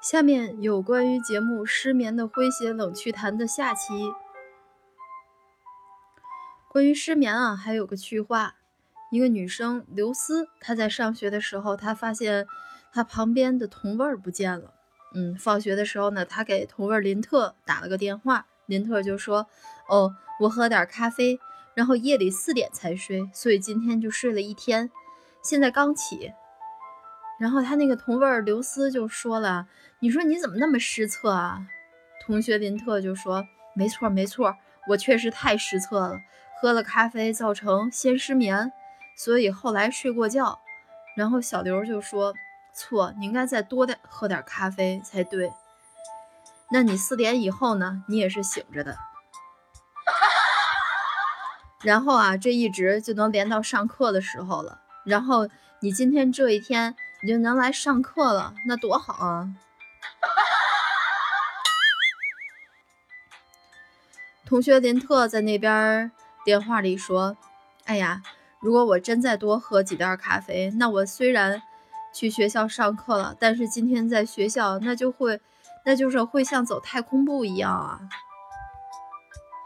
下面有关于节目《失眠的诙谐冷趣谈》的下期。关于失眠啊，还有个趣话：一个女生刘思，她在上学的时候，她发现她旁边的同位儿不见了。嗯，放学的时候呢，她给同位林特打了个电话，林特就说：“哦，我喝点咖啡，然后夜里四点才睡，所以今天就睡了一天，现在刚起。”然后他那个同位刘思就说了：“你说你怎么那么失策啊？”同学林特就说：“没错没错，我确实太失策了，喝了咖啡造成先失眠，所以后来睡过觉。”然后小刘就说：“错，你应该再多点喝点咖啡才对。那你四点以后呢？你也是醒着的。然后啊，这一直就能连到上课的时候了。然后你今天这一天。”你就能来上课了，那多好啊！同学林特在那边电话里说：“哎呀，如果我真再多喝几袋咖啡，那我虽然去学校上课了，但是今天在学校那就会，那就是会像走太空步一样啊！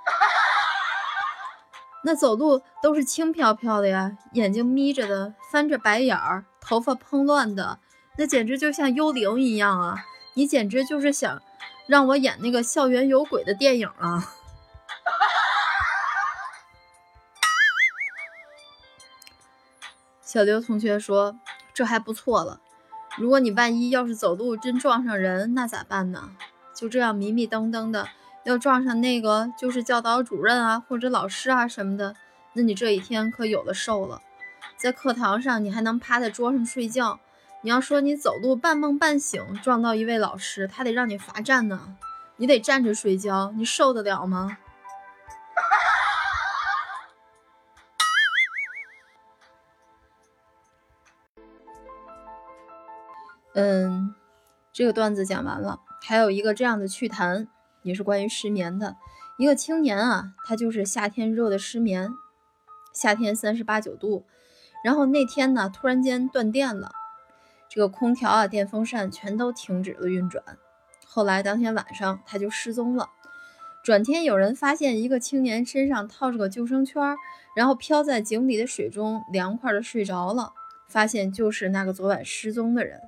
那走路都是轻飘飘的呀，眼睛眯着的，翻着白眼儿。”头发蓬乱的，那简直就像幽灵一样啊！你简直就是想让我演那个校园有鬼的电影啊！小刘同学说：“这还不错了，如果你万一要是走路真撞上人，那咋办呢？就这样迷迷瞪瞪的，要撞上那个就是教导主任啊，或者老师啊什么的，那你这一天可有的受了。”在课堂上，你还能趴在桌上睡觉。你要说你走路半梦半醒撞到一位老师，他得让你罚站呢。你得站着睡觉，你受得了吗？嗯，这个段子讲完了。还有一个这样的趣谈，也是关于失眠的。一个青年啊，他就是夏天热的失眠，夏天三十八九度。然后那天呢，突然间断电了，这个空调啊、电风扇全都停止了运转。后来当天晚上他就失踪了。转天有人发现一个青年身上套着个救生圈，然后漂在井里的水中，凉快的睡着了。发现就是那个昨晚失踪的人。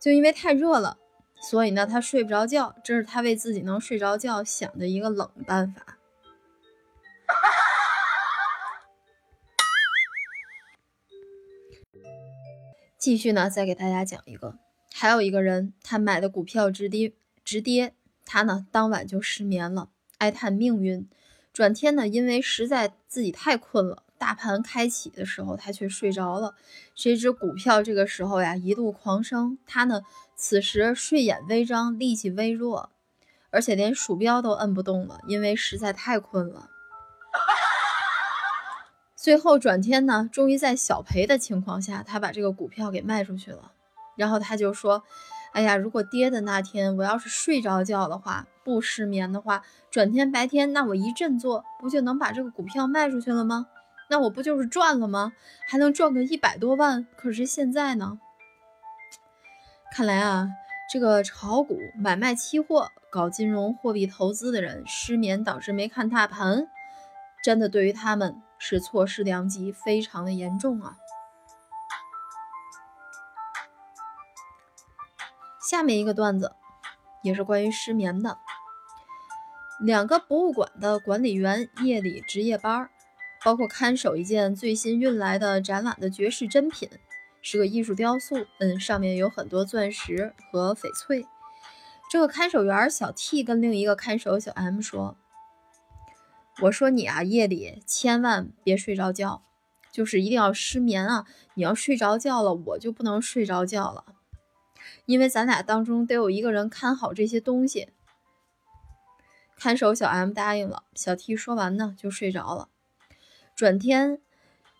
就因为太热了，所以呢他睡不着觉。这是他为自己能睡着觉想的一个冷办法。继续呢，再给大家讲一个，还有一个人，他买的股票直跌直跌，他呢当晚就失眠了，哀叹命运。转天呢，因为实在自己太困了，大盘开启的时候他却睡着了。谁知股票这个时候呀一路狂升，他呢此时睡眼微张，力气微弱，而且连鼠标都摁不动了，因为实在太困了。最后转天呢，终于在小赔的情况下，他把这个股票给卖出去了。然后他就说：“哎呀，如果跌的那天我要是睡着觉的话，不失眠的话，转天白天那我一振作，不就能把这个股票卖出去了吗？那我不就是赚了吗？还能赚个一百多万。可是现在呢？看来啊，这个炒股、买卖期货、搞金融货币投资的人失眠导致没看大盘，真的对于他们。”是错失良机，非常的严重啊！下面一个段子也是关于失眠的。两个博物馆的管理员夜里值夜班，包括看守一件最新运来的展览的绝世珍品，是个艺术雕塑，嗯，上面有很多钻石和翡翠。这个看守员小 T 跟另一个看守小 M 说。我说你啊，夜里千万别睡着觉，就是一定要失眠啊！你要睡着觉了，我就不能睡着觉了，因为咱俩当中得有一个人看好这些东西。看守小 M 答应了，小 T 说完呢就睡着了。转天，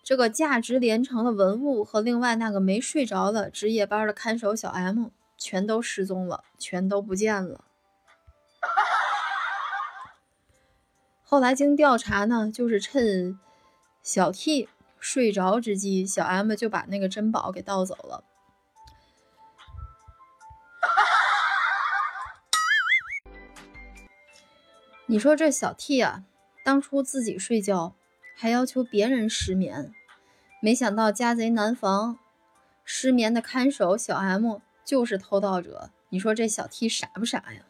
这个价值连城的文物和另外那个没睡着的值夜班的看守小 M 全都失踪了，全都不见了。后来经调查呢就是趁小 t 睡着之际小 m 就把那个珍宝给盗走了。你说这小 t 啊当初自己睡觉还要求别人失眠没想到家贼难防失眠的看守小 m 就是偷盗者。你说这小 t 傻不傻呀？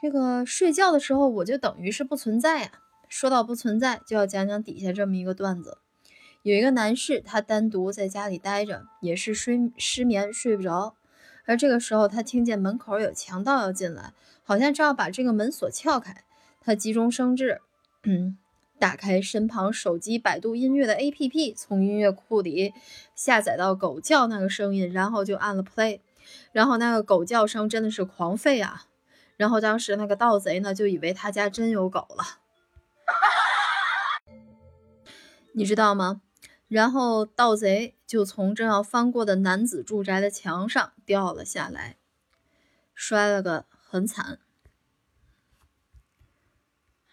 这个睡觉的时候我就等于是不存在呀。说到不存在，就要讲讲底下这么一个段子。有一个男士，他单独在家里待着，也是睡失眠睡不着。而这个时候，他听见门口有强盗要进来，好像正要把这个门锁撬开。他急中生智，嗯，打开身旁手机百度音乐的 APP，从音乐库里下载到狗叫那个声音，然后就按了 play。然后那个狗叫声真的是狂吠啊！然后当时那个盗贼呢，就以为他家真有狗了，你知道吗？然后盗贼就从正要翻过的男子住宅的墙上掉了下来，摔了个很惨。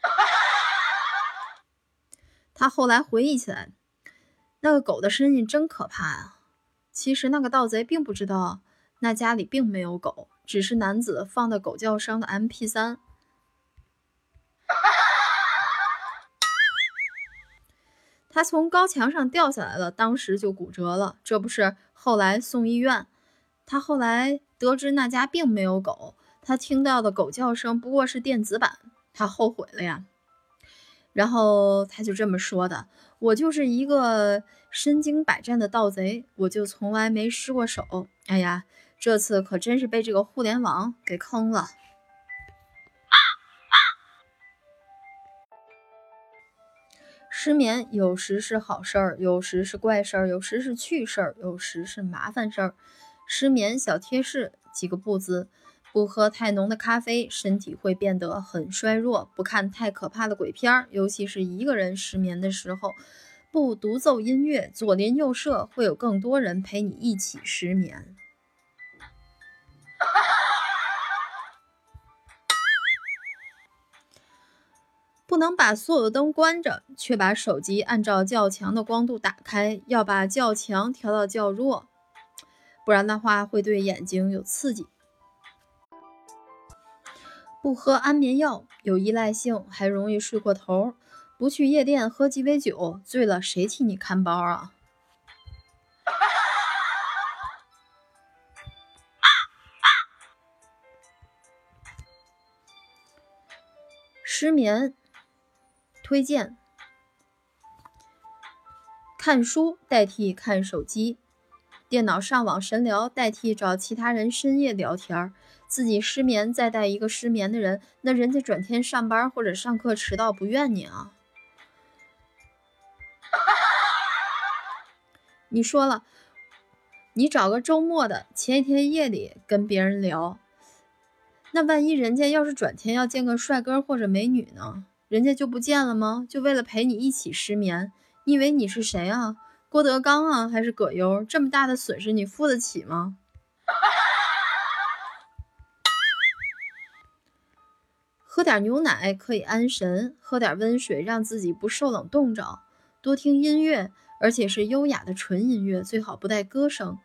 他后来回忆起来，那个狗的声音真可怕啊！其实那个盗贼并不知道，那家里并没有狗，只是男子放的狗叫声的 MP3。他从高墙上掉下来了，当时就骨折了。这不是后来送医院，他后来得知那家并没有狗，他听到的狗叫声不过是电子版，他后悔了呀。然后他就这么说的：“我就是一个身经百战的盗贼，我就从来没失过手。哎呀，这次可真是被这个互联网给坑了。”失眠有时是好事儿，有时是怪事儿，有时是趣事儿，有时是麻烦事儿。失眠小贴士几个不字：不喝太浓的咖啡，身体会变得很衰弱；不看太可怕的鬼片儿，尤其是一个人失眠的时候；不独奏音乐，左邻右舍会有更多人陪你一起失眠。不能把所有的灯关着，却把手机按照较强的光度打开，要把较强调到较弱，不然的话会对眼睛有刺激。不喝安眠药有依赖性，还容易睡过头。不去夜店喝鸡尾酒，醉了谁替你看包啊？失眠。推荐看书代替看手机，电脑上网神聊代替找其他人深夜聊天，自己失眠再带一个失眠的人，那人家转天上班或者上课迟到不怨你啊？你说了，你找个周末的前一天夜里跟别人聊，那万一人家要是转天要见个帅哥或者美女呢？人家就不见了吗？就为了陪你一起失眠？你以为你是谁啊？郭德纲啊，还是葛优？这么大的损失你付得起吗？喝点牛奶可以安神，喝点温水让自己不受冷冻着。多听音乐，而且是优雅的纯音乐，最好不带歌声。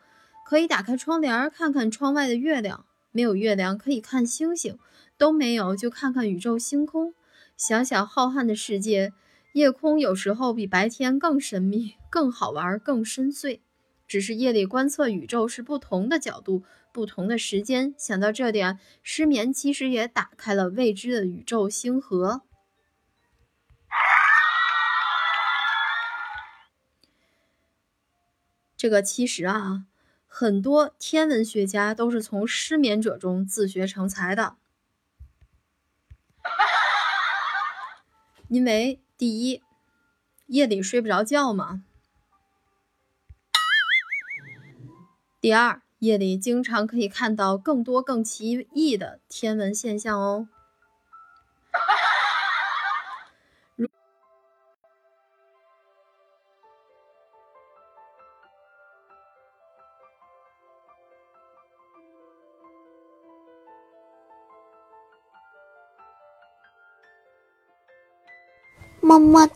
可以打开窗帘看看窗外的月亮，没有月亮可以看星星，都没有就看看宇宙星空。想想浩瀚的世界，夜空有时候比白天更神秘、更好玩、更深邃。只是夜里观测宇宙是不同的角度、不同的时间。想到这点，失眠其实也打开了未知的宇宙星河。这个其实啊，很多天文学家都是从失眠者中自学成才的。因为第一，夜里睡不着觉嘛；第二，夜里经常可以看到更多更奇异的天文现象哦。么么